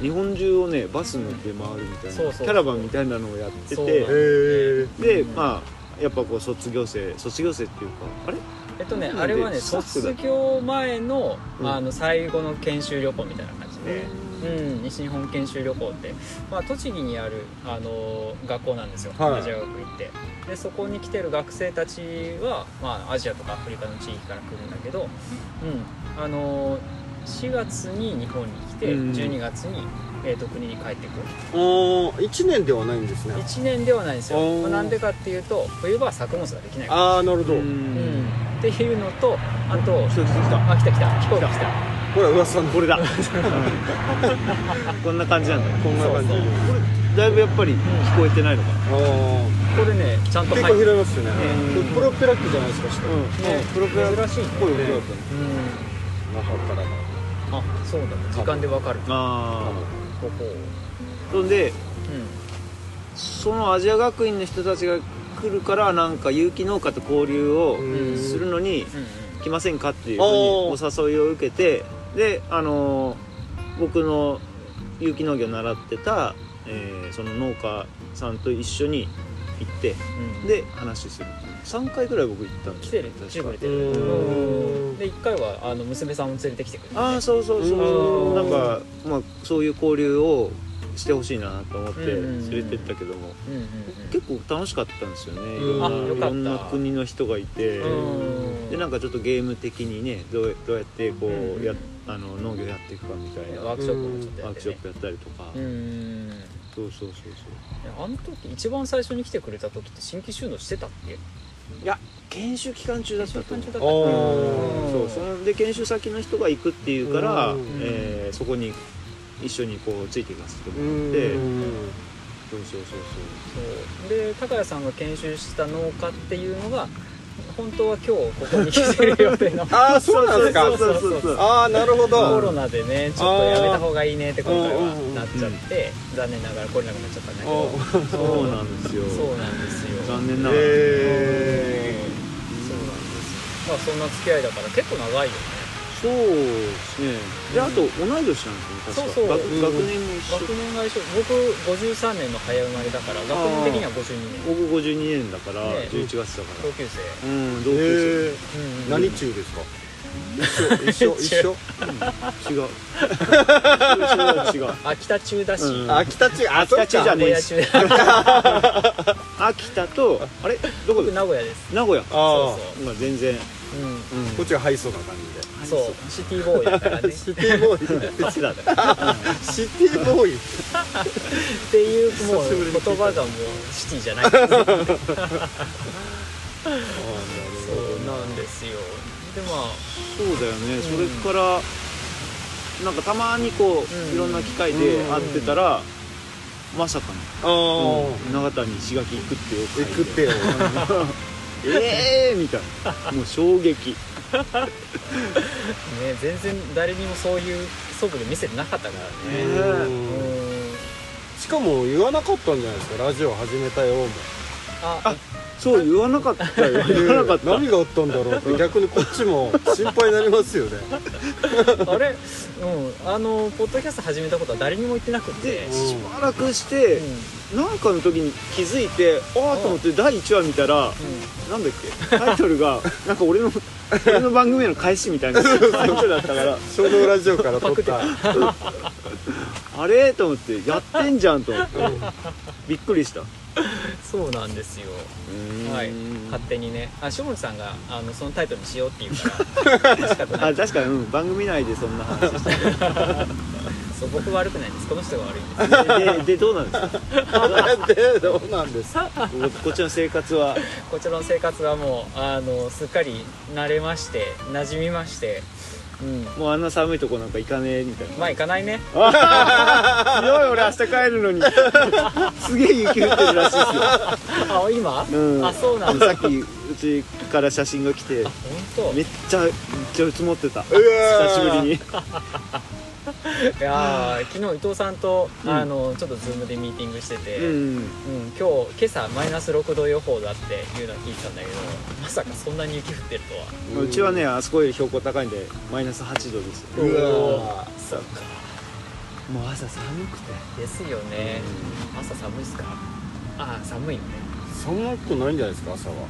[SPEAKER 2] 日本中をねバスで回るみたいな、
[SPEAKER 3] そう
[SPEAKER 2] キャラバンみたいなのをやって
[SPEAKER 3] そう
[SPEAKER 2] て
[SPEAKER 1] へえ
[SPEAKER 2] で、
[SPEAKER 3] うん
[SPEAKER 2] まあやっぱこう卒業生卒業生っていうかあれ？
[SPEAKER 3] えっとねあれはね卒業前の,、
[SPEAKER 2] うん。
[SPEAKER 3] あの最後の研修旅行みたいな感じで、うん、西日本研修旅行って、まあ、栃木にある、あの学校なんですよ、
[SPEAKER 1] はい。
[SPEAKER 3] アジア学院って。でそこに来てる学生たちは、まあ、アジアとかアフリカの地域から来るんだけど、うんあの4月に日本に来て、
[SPEAKER 2] うん
[SPEAKER 3] 12月に、えーと国に帰ってくる。
[SPEAKER 1] お1年ではないんですね。
[SPEAKER 3] 1年ではないんですよ。まあなんでかっていうと冬場は作物ができない
[SPEAKER 1] ああなるほど。
[SPEAKER 2] う
[SPEAKER 3] うん。んっていうのとあと
[SPEAKER 2] 人来た。来た
[SPEAKER 3] あ来た。来た。飛行機来た
[SPEAKER 1] これ噂の
[SPEAKER 2] これだ。こんな感じなんだ。
[SPEAKER 1] こんな感じ
[SPEAKER 2] これだいぶやっぱり聞こえてないのかな。
[SPEAKER 1] ああ
[SPEAKER 3] これねちゃんと
[SPEAKER 1] 結構拾いますよね。プロペラ機じゃないですか下
[SPEAKER 2] うん。
[SPEAKER 3] ね。
[SPEAKER 2] プロペラ。っ
[SPEAKER 3] 珍しいね
[SPEAKER 2] ぽい音だったね。
[SPEAKER 3] うん。
[SPEAKER 1] 中からの
[SPEAKER 3] あそうだ時間でわかる。
[SPEAKER 2] あ
[SPEAKER 3] ここ
[SPEAKER 2] あそんで
[SPEAKER 3] う
[SPEAKER 2] そのアジア学院の人たちが来るからなんか有機農家と交流を
[SPEAKER 1] うん。
[SPEAKER 2] するのに来ませんかっていうふうにお誘いを受けてであのー僕の有機農業を習ってた、えーその農家さんと一緒に行って
[SPEAKER 3] うんうん。
[SPEAKER 2] で話する。3回ぐらい僕行ったんです
[SPEAKER 3] 来てる来で1回はあの娘さんを連れてきてくれて。
[SPEAKER 2] ああそうそうそうそう。
[SPEAKER 3] うん。
[SPEAKER 2] なんか、まあ、そういう交流をしてほしいなと思って
[SPEAKER 3] うん
[SPEAKER 2] 連れてったけども。結構楽しかったんですよねい
[SPEAKER 1] うん
[SPEAKER 2] ろんな国の人がいて。
[SPEAKER 3] うん。
[SPEAKER 2] でなんかちょっとゲーム的にねどうどうやってこ
[SPEAKER 3] うん
[SPEAKER 2] うやあの農業やっていくかみたいな。ワ
[SPEAKER 3] ワークショップもちょっとや
[SPEAKER 2] ー
[SPEAKER 3] ってね。
[SPEAKER 2] クショップやったりとか。
[SPEAKER 3] うん。
[SPEAKER 2] そうそうそうそう。
[SPEAKER 3] あの時一番最初に来てくれた時って新規収納してたっけ？
[SPEAKER 2] いや研修期間中だったと思う。
[SPEAKER 1] あ
[SPEAKER 2] うん
[SPEAKER 1] ー。
[SPEAKER 2] そうそので研修先の人が行くっていうから
[SPEAKER 1] うん。
[SPEAKER 2] えーそこに一緒にこうついていかせて
[SPEAKER 1] う
[SPEAKER 2] もらって。
[SPEAKER 1] ん。
[SPEAKER 2] そうそうそう。
[SPEAKER 3] そう。で高谷さんが研修した農家っていうのが本当は今日ここに来てる予定の。
[SPEAKER 1] ああそうなんですか。
[SPEAKER 3] そうそうそうそう
[SPEAKER 1] ああなるほ
[SPEAKER 3] コロ
[SPEAKER 1] ど
[SPEAKER 3] ナでねちょっとやめた方がいいねって今回はなっちゃって残念ながら来れなくなっちゃったんだけど。
[SPEAKER 1] お
[SPEAKER 2] そうなんですよ。
[SPEAKER 3] そうなんですよ。
[SPEAKER 2] 残念ながら
[SPEAKER 1] へ
[SPEAKER 3] そうなんですまあそんな付き合いだから結構長いよね
[SPEAKER 2] そうですね。であと同い年なんですよね確か。
[SPEAKER 3] そうそう。
[SPEAKER 2] 学年も一緒。
[SPEAKER 3] 学年が一緒。僕53年の早生まれだから学年的には52年。
[SPEAKER 2] 僕52年だから、
[SPEAKER 3] ね。
[SPEAKER 2] 11月だから。
[SPEAKER 3] 同級生。
[SPEAKER 2] うん同級
[SPEAKER 1] へえ
[SPEAKER 3] うんうん
[SPEAKER 1] 何中ですか一緒？一緒一緒
[SPEAKER 2] 生 違う違う違う。
[SPEAKER 3] 秋田中だし、
[SPEAKER 2] うん。
[SPEAKER 1] 秋田中
[SPEAKER 2] 秋田中じゃ
[SPEAKER 1] か
[SPEAKER 2] ね
[SPEAKER 3] 名古屋中
[SPEAKER 2] 秋田とあれ どこ
[SPEAKER 3] 僕
[SPEAKER 2] で
[SPEAKER 3] 名古屋です。
[SPEAKER 2] 名古屋
[SPEAKER 1] あ
[SPEAKER 3] そう
[SPEAKER 2] まあ全然、
[SPEAKER 3] うん。
[SPEAKER 1] こっちがハイソな感じで
[SPEAKER 3] そう。シティボーイだからね。
[SPEAKER 1] シティボーイ
[SPEAKER 2] こっちだね。
[SPEAKER 1] シティボーイ。
[SPEAKER 3] っていうもう言葉がもうシティじゃない。ですそう
[SPEAKER 1] な
[SPEAKER 3] んですよ。でまあ。
[SPEAKER 2] そうだよね、
[SPEAKER 3] ん
[SPEAKER 2] それからなんかたまにこう、
[SPEAKER 3] うん。
[SPEAKER 2] いろんな機会で会ってたら、まさかの、
[SPEAKER 1] ほどあ
[SPEAKER 2] 長谷石垣行くってよ
[SPEAKER 1] あ行くってよ。
[SPEAKER 2] え えーみたいな。もう衝撃
[SPEAKER 3] ね全然誰にもそういう素振り見せてなかったからね。
[SPEAKER 2] ね。
[SPEAKER 3] うん。
[SPEAKER 1] しかも言わなかったんじゃないですか？ラジオ始めたよも。
[SPEAKER 3] あ
[SPEAKER 2] そう言わなかったよ 言わなかった。
[SPEAKER 1] 何があったんだろうって逆にこっちも心配になりますよね。
[SPEAKER 3] あれ？うん。あのポッドキャスト始めたことは誰にも言ってなくて。
[SPEAKER 2] しばらくして、なんかの時に気づいてああと思って第1話見たらなんだっけ？タイトルがなんか俺の俺の番組への返しみたいな。タイトルだったから
[SPEAKER 1] 衝動ラジオから撮った。
[SPEAKER 2] あれ？と思って。やってんじゃんと思って。びっくりした。
[SPEAKER 3] そうなんですよ。はい。勝手にね。あ下森さんがあのそのタイトルにしようって言うから。
[SPEAKER 2] 確かに、うん、番組内でそんな話して
[SPEAKER 3] そう僕悪くないんです。この人が悪いんです。
[SPEAKER 2] ででどうなんですか？
[SPEAKER 1] で どうなんです？か
[SPEAKER 2] ここっちの生活は？
[SPEAKER 3] こちらの生活はもうあのすっかり慣れまして馴染みましてうん。
[SPEAKER 2] もうあんな寒いとこなんか行かねえみたいな。
[SPEAKER 3] まあ行かないね。
[SPEAKER 2] ひどい俺明日帰るのに。すげえ雪降ってるらしいですよ。
[SPEAKER 3] あ今、
[SPEAKER 2] うん。
[SPEAKER 3] あそうなんだ。
[SPEAKER 2] さっきうちから写真が来て
[SPEAKER 3] 本当？
[SPEAKER 2] めっちゃめっちゃ積もってた。久しぶりに
[SPEAKER 3] いやー昨日伊藤さんと、
[SPEAKER 2] うん。
[SPEAKER 3] あのちょっとズームでミーティングしてて、
[SPEAKER 2] うん
[SPEAKER 3] うん。今日今朝マイナス6度予報だっていうのは聞いてたんだけどまさかそんなに雪降ってるとは。
[SPEAKER 2] うちはねあそこより標高高いんでマイナス8度ですよ。
[SPEAKER 1] うわ
[SPEAKER 3] そうか。
[SPEAKER 2] もう朝寒くて。
[SPEAKER 3] ですよね、朝寒いっすか？あ寒いよね。
[SPEAKER 1] 寒くないんじゃないですか朝は。
[SPEAKER 3] あ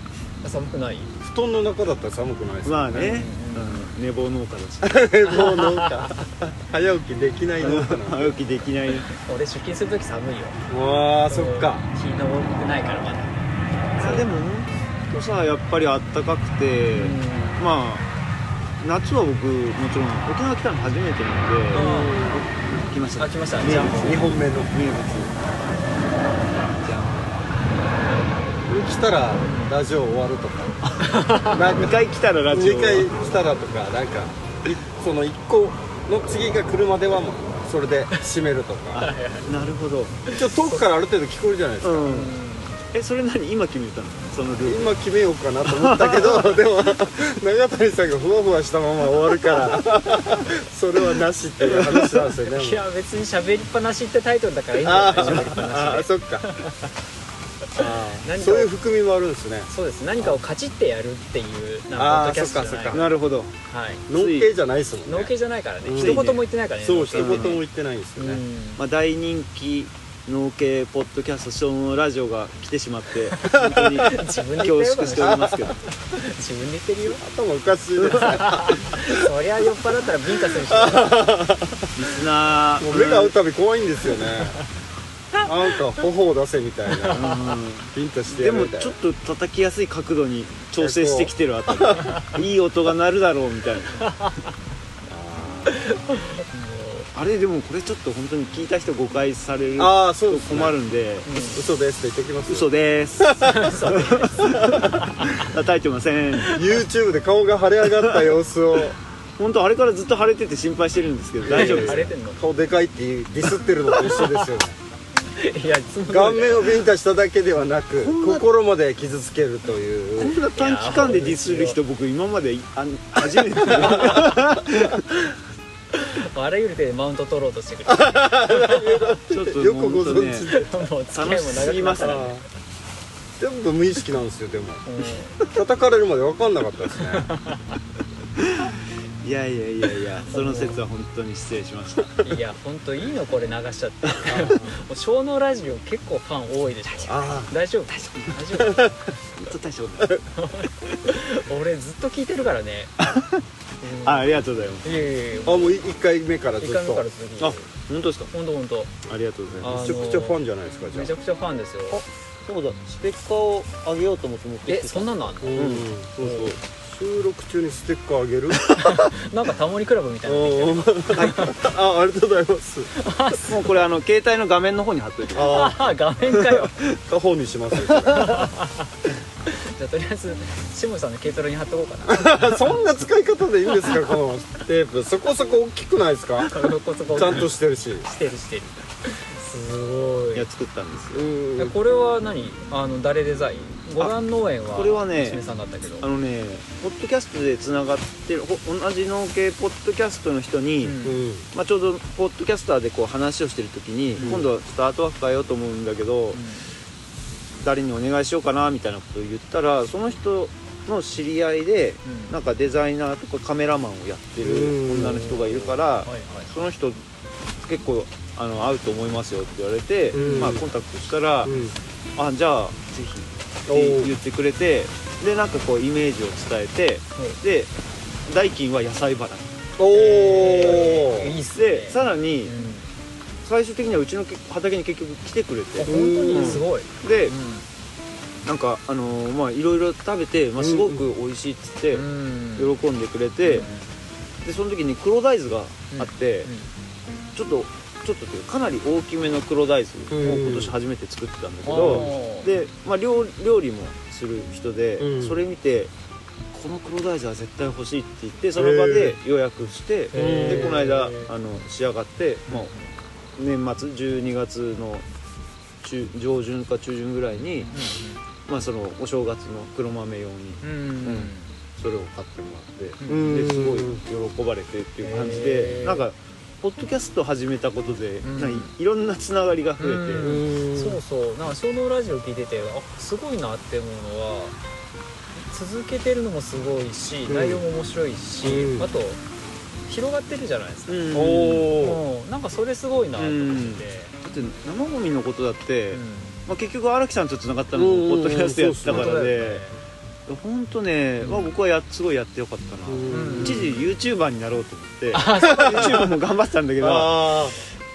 [SPEAKER 3] 寒くない？
[SPEAKER 1] 布団の中だったら寒くないです
[SPEAKER 2] まあね、
[SPEAKER 3] うん。
[SPEAKER 2] うん。寝坊農家だし。
[SPEAKER 1] もう農家早起きできない農家な。
[SPEAKER 2] 早起きできない。
[SPEAKER 3] 俺出勤する時寒いよ。
[SPEAKER 1] のわあそっか。
[SPEAKER 3] 日の多くないからまだ。
[SPEAKER 2] あでもとさやっぱりあったかくて、まあ夏は僕もちろん沖縄来たの初めてなんで、来ました。
[SPEAKER 3] あ来ました。
[SPEAKER 2] 名
[SPEAKER 3] ジャン
[SPEAKER 2] 物
[SPEAKER 1] 2本目の
[SPEAKER 2] 名物じゃ
[SPEAKER 1] 来たらラジオ終わるとか。なん
[SPEAKER 2] 2
[SPEAKER 1] か
[SPEAKER 2] 回来たらラジオ。
[SPEAKER 1] 2回来たらとかなんかいその1個の次が来るまではもうそれで締めるとか。
[SPEAKER 2] なるほど。
[SPEAKER 1] 一応遠くからある程度聞こえるじゃないですか、
[SPEAKER 2] うん。えそれ何？今決めたの？そのルール。
[SPEAKER 1] 今決めようかなと思ったけど でも長谷さんがふわふわしたまま終わるからそれはなしっていう話なんですよね。
[SPEAKER 3] いや別に喋りっぱなしってタイトルだからいいんじゃ
[SPEAKER 1] あ
[SPEAKER 3] ない喋りっぱ
[SPEAKER 1] ー
[SPEAKER 3] なしで。
[SPEAKER 1] あーそっか。あー
[SPEAKER 3] 何か
[SPEAKER 1] そういう含みもあるんですね。
[SPEAKER 3] そうです。何かをカチってやるっていうなポッドキャストじゃない。
[SPEAKER 1] そっかそっか。
[SPEAKER 2] なるほど。
[SPEAKER 3] はい。
[SPEAKER 1] 農系じゃないですもんね。
[SPEAKER 3] 農系じゃないからね。
[SPEAKER 1] うん。
[SPEAKER 3] 一言も言ってないからね。
[SPEAKER 1] そう一言も言ってないんですよね、
[SPEAKER 3] うん。
[SPEAKER 2] まあ、大人気農系ポッドキャストそのラジオが来てしまって 本当に恐縮しておりますけど。
[SPEAKER 3] 自分で言ってるよ。
[SPEAKER 1] 頭おかしいですね。
[SPEAKER 3] そりゃ酔っ払ったらビンタするでしょ
[SPEAKER 2] リスナー。
[SPEAKER 1] もう目が合うたび怖いんですよねなんか頬を出せみたいな。
[SPEAKER 2] うん。
[SPEAKER 1] ピンとして
[SPEAKER 2] でもちょっと叩きやすい角度に調整してきてるあたり。いい音が鳴るだろうみたいな。あれでもこれちょっと本当に聞いた人誤解される
[SPEAKER 1] ああそう
[SPEAKER 2] と
[SPEAKER 1] ですね。
[SPEAKER 2] 困るん。で
[SPEAKER 1] 嘘ですって言ってきます。
[SPEAKER 2] 嘘です。叩いてません。
[SPEAKER 1] YouTube で顔が腫れ上がった様子を。
[SPEAKER 2] 本当あれからずっと腫れてて心配してるんですけど大丈夫です。
[SPEAKER 3] 腫れてんの
[SPEAKER 1] 顔でかいってディスってるのと一緒ですよね
[SPEAKER 3] いや
[SPEAKER 1] 顔面をビンタしただけではなく心まで傷つけると
[SPEAKER 2] こ
[SPEAKER 1] いう。
[SPEAKER 2] んな短期間でディスる人僕今まであ初めて
[SPEAKER 3] あらゆる手でマウント取ろうとしてくる
[SPEAKER 2] ちょっと
[SPEAKER 1] よくご存知で、
[SPEAKER 3] もう付き合いも長くなった。
[SPEAKER 2] ね
[SPEAKER 1] 全部無意識なんですよでも。
[SPEAKER 3] うん。
[SPEAKER 1] 叩かれるまで分かんなかったですね
[SPEAKER 2] いやいやいやいやその説は本当に失礼しました。
[SPEAKER 3] いや本当いいのこれ流しちゃって。もう小脳ラジオ結構ファン多いでしょ
[SPEAKER 1] あ
[SPEAKER 3] 大丈夫？大丈夫。大丈
[SPEAKER 2] 本当大丈夫。
[SPEAKER 3] 夫 俺ずっと聞いてるからね。う ん
[SPEAKER 2] あありがとうございます。
[SPEAKER 3] いやいやいや。
[SPEAKER 1] ああもう1回目からずっ
[SPEAKER 3] 一回目
[SPEAKER 1] と
[SPEAKER 3] から続き
[SPEAKER 2] あ本当ですか？
[SPEAKER 3] 本当本当。
[SPEAKER 2] ありがとうございます。
[SPEAKER 1] めちゃくちゃファンじゃないですかじゃ
[SPEAKER 3] めちゃくちゃファンですよ。
[SPEAKER 2] そうだ。ステッカーをあげようと思って持って
[SPEAKER 3] えそんなのあん？の
[SPEAKER 1] あうん。そうそう収録中にステッカーあげる？
[SPEAKER 3] なんかタモリクラブみたいなので
[SPEAKER 1] あありがとうございます。
[SPEAKER 2] もうこれあの携帯の画面の方に貼っといてください。
[SPEAKER 1] あ
[SPEAKER 3] ああ画面かよ。
[SPEAKER 1] あ他方にします
[SPEAKER 3] じゃあとりあえず下地さんの軽トラに貼っとこうかな。
[SPEAKER 1] そんな使い方でいいんですかこのテープ。そこそこ大きくないですか？
[SPEAKER 3] そこそこ
[SPEAKER 1] ちゃんとしてるし。
[SPEAKER 3] してるしてる。すごい。
[SPEAKER 2] いや作ったんですよ。
[SPEAKER 3] これは何？あの誰デザイン？五段農園は
[SPEAKER 2] これはね
[SPEAKER 3] 娘さんだったけど。
[SPEAKER 2] あのねポッドキャストでつながってるほ同じ農系ポッドキャストの人に、
[SPEAKER 3] うん。
[SPEAKER 1] うん。
[SPEAKER 2] まあ、ちょうどポッドキャスターでこう話をしてる時に、
[SPEAKER 1] うん。
[SPEAKER 2] 今度はスタートワーク変えようと思うんだけど、誰にお願いしようかなみたいなことを言ったらその人の知り合いで
[SPEAKER 3] うん。
[SPEAKER 2] なんかデザイナーとかカメラマンをやってる
[SPEAKER 1] うん。
[SPEAKER 2] 女の人がいるから
[SPEAKER 3] はいはい。
[SPEAKER 2] その人結構あの合うと思いますよって言われて、
[SPEAKER 1] うん。
[SPEAKER 2] まあ、コンタクトしたら、
[SPEAKER 1] うん。
[SPEAKER 2] あじゃあぜひって言ってくれてでなんかこうイメージを伝えてで代金は野菜払い
[SPEAKER 1] おお
[SPEAKER 3] いいっすね。
[SPEAKER 2] でさらに
[SPEAKER 3] うん。
[SPEAKER 2] 最終的にはうちのけ畑に結局来てくれ
[SPEAKER 3] あ
[SPEAKER 2] て
[SPEAKER 3] 本当にすごい。
[SPEAKER 2] で
[SPEAKER 3] う
[SPEAKER 2] なんかあのーまあいろいろ食べて、まあ、すごく美味しいっつって
[SPEAKER 3] ん。
[SPEAKER 2] 喜んでくれて、でその時に黒大豆があって、
[SPEAKER 3] うん。
[SPEAKER 2] ちょっとちょっとというかかなり大きめの黒大豆を
[SPEAKER 1] うん
[SPEAKER 2] 今年初めて作ってたんだけ
[SPEAKER 3] あ
[SPEAKER 2] ど、
[SPEAKER 3] ー。
[SPEAKER 2] で、まあ、料料理もする人で、
[SPEAKER 1] うん。
[SPEAKER 2] それ見てこの黒大豆は絶対欲しいって言ってその場で予約して、でこの間あの仕上がってもう年末12月の中上旬か中旬ぐらいに、まあ、そのお正月の黒豆用に
[SPEAKER 3] うんうん
[SPEAKER 2] それを買ってもらって、
[SPEAKER 1] うん
[SPEAKER 2] ですごい喜ばれてっていう感じで、なんかポッドキャスト始めたことで、
[SPEAKER 3] ん。
[SPEAKER 2] なんかいろんなつながりが増えて、
[SPEAKER 3] うん。そうそう。なんか小脳ラジオ聞いててあすごいなって思うのは続けてるのもすごいし、
[SPEAKER 1] うん。
[SPEAKER 3] 内容も面白いし、
[SPEAKER 1] うん。
[SPEAKER 3] あと広がってるじゃないですか、
[SPEAKER 2] うん。
[SPEAKER 1] お
[SPEAKER 3] なんかそれすごいなと思ってて、
[SPEAKER 2] だって生ゴミのことだって、
[SPEAKER 3] うん。
[SPEAKER 2] まあ、結局荒木さんとつながったの
[SPEAKER 1] うん。
[SPEAKER 2] もポッドキャストやってたからで
[SPEAKER 3] ね
[SPEAKER 2] 本当ね、まあ、僕はやすごいやってよかったな、
[SPEAKER 1] うん。
[SPEAKER 2] 一時 YouTuber になろうと思って
[SPEAKER 3] あそう。
[SPEAKER 2] YouTube も頑張ってたんだけど
[SPEAKER 1] あ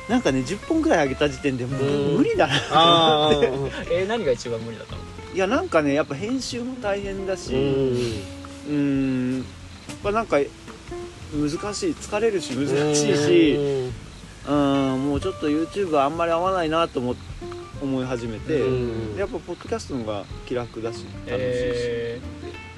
[SPEAKER 2] なんかね10本ぐらい上げた時点でもう
[SPEAKER 1] うん。
[SPEAKER 2] 無理だな。
[SPEAKER 1] ー。あー。
[SPEAKER 3] えー何が一番無理だったの？
[SPEAKER 2] いやなんかねやっぱ編集も大変だし
[SPEAKER 1] うん。
[SPEAKER 2] うーん。やっぱなんか難しい。疲れるし難しいしうん。もうちょっと YouTube あんまり合わないなと思思い始めて、
[SPEAKER 1] うん
[SPEAKER 2] やっぱポッドキャストの方が気楽だし楽しいし、
[SPEAKER 3] え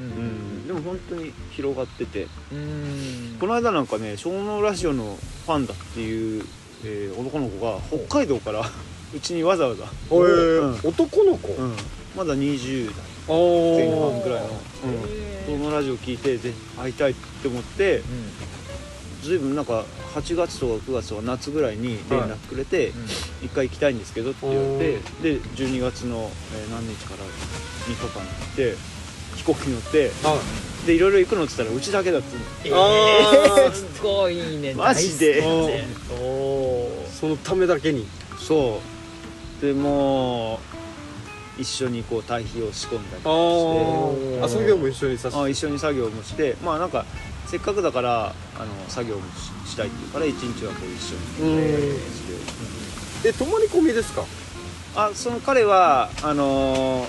[SPEAKER 3] ー。
[SPEAKER 2] うん、でも本当に広がってて。
[SPEAKER 3] うん。
[SPEAKER 2] この間なんかね小脳ラジオのファンだっていう、えー男の子が北海道から うちにわざわざ、
[SPEAKER 1] おえ
[SPEAKER 2] うん。
[SPEAKER 1] 男の子？
[SPEAKER 2] うん。まだ20代
[SPEAKER 1] お
[SPEAKER 2] 前半
[SPEAKER 1] ー
[SPEAKER 2] ぐらいの、うん。
[SPEAKER 3] え
[SPEAKER 2] 小脳ラジオ聞いてで会いたいって思って
[SPEAKER 3] ー
[SPEAKER 2] ずいぶんなんか8月とか9月とか夏ぐらいに連絡くれて、
[SPEAKER 3] うん
[SPEAKER 2] 一回行きたいんですけどって言われてで12月の、えー何日から3日間行って飛行機に乗って
[SPEAKER 1] あ
[SPEAKER 2] でいろいろ行くのって言ったらうちだけだっつうの。
[SPEAKER 3] え
[SPEAKER 1] あー
[SPEAKER 3] ー、すごいね。
[SPEAKER 2] マジで。
[SPEAKER 1] そのためだけに。
[SPEAKER 2] そう。でもう一緒にこう堆肥を仕込んだり
[SPEAKER 1] あ
[SPEAKER 2] とかして
[SPEAKER 1] あ作業も一緒にさせ
[SPEAKER 2] あ一緒に作業もして。まあなんかせっかくだからあの作業もししたいっていうから一日はこう一緒に、
[SPEAKER 1] うん。
[SPEAKER 2] えーして。
[SPEAKER 1] え泊まり込みですか？
[SPEAKER 2] あその彼はあのー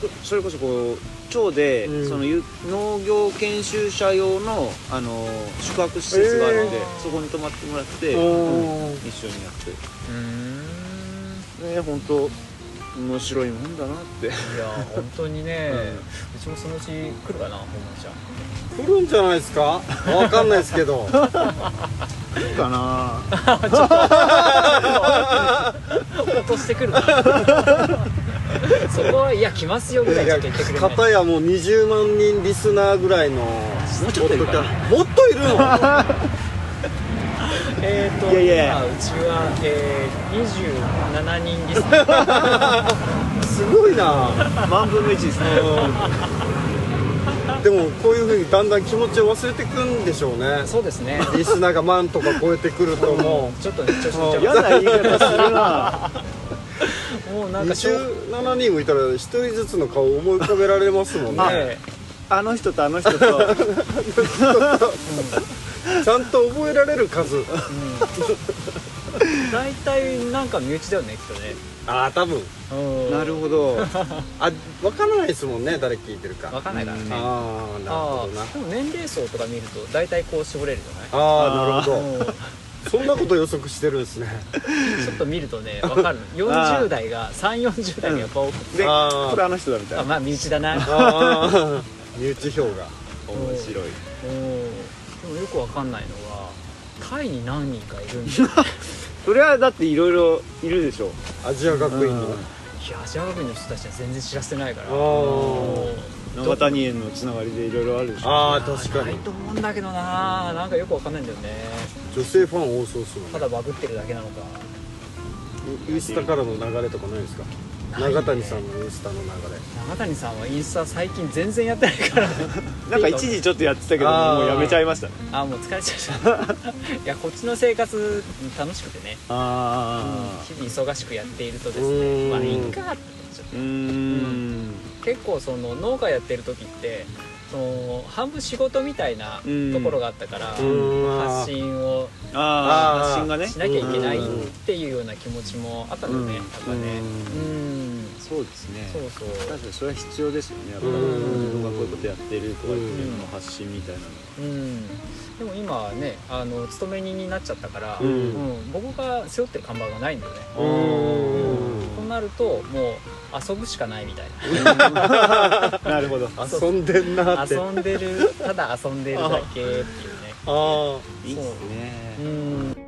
[SPEAKER 2] そそれこそこう町で、
[SPEAKER 1] うん。
[SPEAKER 2] そのゆ農業研修者用の、あのー宿泊施設があるんで、
[SPEAKER 3] えー。
[SPEAKER 2] そこに泊まってもらって、
[SPEAKER 1] お
[SPEAKER 2] うん
[SPEAKER 1] ー
[SPEAKER 2] 一緒にやって。
[SPEAKER 3] うん。
[SPEAKER 2] ね本当面白いもんだなって。
[SPEAKER 3] いや本当にね、うちもそのうち来るかな本町ちゃん。
[SPEAKER 1] 来るんじゃないですか？わかんないですけど。
[SPEAKER 2] いいかな。
[SPEAKER 3] 落としてくるなそこはいや来ますよぐらいちょっと言ってくれない
[SPEAKER 1] 片やもう20万人リスナーぐらいのも
[SPEAKER 2] うちょっといる
[SPEAKER 1] もっといるの？
[SPEAKER 3] えーと
[SPEAKER 2] いやいや。
[SPEAKER 3] うちは、えー、27人リスナー
[SPEAKER 1] すごいな。
[SPEAKER 2] 万分の1ですね。
[SPEAKER 1] でもこういうふうにだんだん気持ちを忘れてくんでしょうね。
[SPEAKER 3] そうですね。
[SPEAKER 1] リスナーが万とか超えてくるとも。
[SPEAKER 3] ちょっとね調子乗っちゃ
[SPEAKER 2] 嫌な言い方するな。
[SPEAKER 3] うもう
[SPEAKER 1] う
[SPEAKER 3] なんかしょう
[SPEAKER 1] 27人もいたら1人ずつの顔思い浮かべられますもんね。
[SPEAKER 3] ね
[SPEAKER 2] あの人とあの人と
[SPEAKER 1] ちゃんと覚えられる数。
[SPEAKER 3] 大体なんか身内だよねきっとね。
[SPEAKER 1] ああ多分。
[SPEAKER 3] うん。
[SPEAKER 2] なるほど。
[SPEAKER 1] あ分からないですもんね誰聞いてるか。
[SPEAKER 3] わかんないからね。
[SPEAKER 1] ああなるほどな。
[SPEAKER 3] でも年齢層とか見ると大体こう絞れるじゃない
[SPEAKER 1] ああなるほ
[SPEAKER 3] うん。
[SPEAKER 1] どそんなこと予測してるんですね。
[SPEAKER 3] ちょっと見るとねわかる。40代が3 4 0代がやっぱ多くて、
[SPEAKER 2] これあの人だみたいな。
[SPEAKER 3] あまあ身内だな。
[SPEAKER 1] 身内票が
[SPEAKER 2] 面白い。
[SPEAKER 3] でもよくわかんないのはタイに何人かいるんだよ
[SPEAKER 2] それはだっていろいろいるでしょ。
[SPEAKER 1] アジア学院に
[SPEAKER 2] うん。
[SPEAKER 3] いやアジア学院の人たちは全然知らせてないから。
[SPEAKER 2] 長谷園のつながりでいろいろあるでしょ
[SPEAKER 1] ああ確かに。
[SPEAKER 3] ないと思うんだけどな。なんかよくわかんないんだよね。
[SPEAKER 1] 女性ファン多そうっすもんね。
[SPEAKER 3] ただバグってるだけなのか。
[SPEAKER 1] インスタからの流れとかないですか？
[SPEAKER 3] ないね。
[SPEAKER 1] 長谷さんのインスタの流れ。
[SPEAKER 3] 長谷さんはインスタ最近全然やってないから
[SPEAKER 2] なんか一時ちょっとやってたけど
[SPEAKER 1] あー。
[SPEAKER 2] もうやめちゃいました。
[SPEAKER 3] あもう疲れちゃった。いやこっちの生活楽しくてね。
[SPEAKER 2] あ
[SPEAKER 3] 日々忙しくやっているとです
[SPEAKER 1] うーん。
[SPEAKER 3] ねまあいいかって思っちゃっ
[SPEAKER 2] うーん。
[SPEAKER 3] て結構その農家やってる時ってその半分仕事みたいな
[SPEAKER 2] うん。
[SPEAKER 3] ところがあったから
[SPEAKER 1] うん。
[SPEAKER 3] 発信を
[SPEAKER 2] あ
[SPEAKER 1] あ
[SPEAKER 2] 発信がね
[SPEAKER 3] しなきゃいけないっ
[SPEAKER 1] うん。
[SPEAKER 3] ていうような気持ちもあったんだよね
[SPEAKER 2] うん。
[SPEAKER 3] やっぱね。うん
[SPEAKER 2] そうですね。
[SPEAKER 3] そうそう。
[SPEAKER 2] 確かにそれは必要ですよね。やっぱ自分がこういうことやってるとかっていうのの発信みたいなの
[SPEAKER 3] うん。でも今はねあの勤め人になっちゃったから、
[SPEAKER 1] うん。
[SPEAKER 3] うん。僕が背負ってる看板がないんだよね。となるともう遊ぶしかないみたいな。
[SPEAKER 2] なるほど。
[SPEAKER 1] 遊んでんなって。
[SPEAKER 3] 遊んでる。ただ遊んでるだけっていうね。
[SPEAKER 1] あ
[SPEAKER 2] いいっすね。
[SPEAKER 3] うん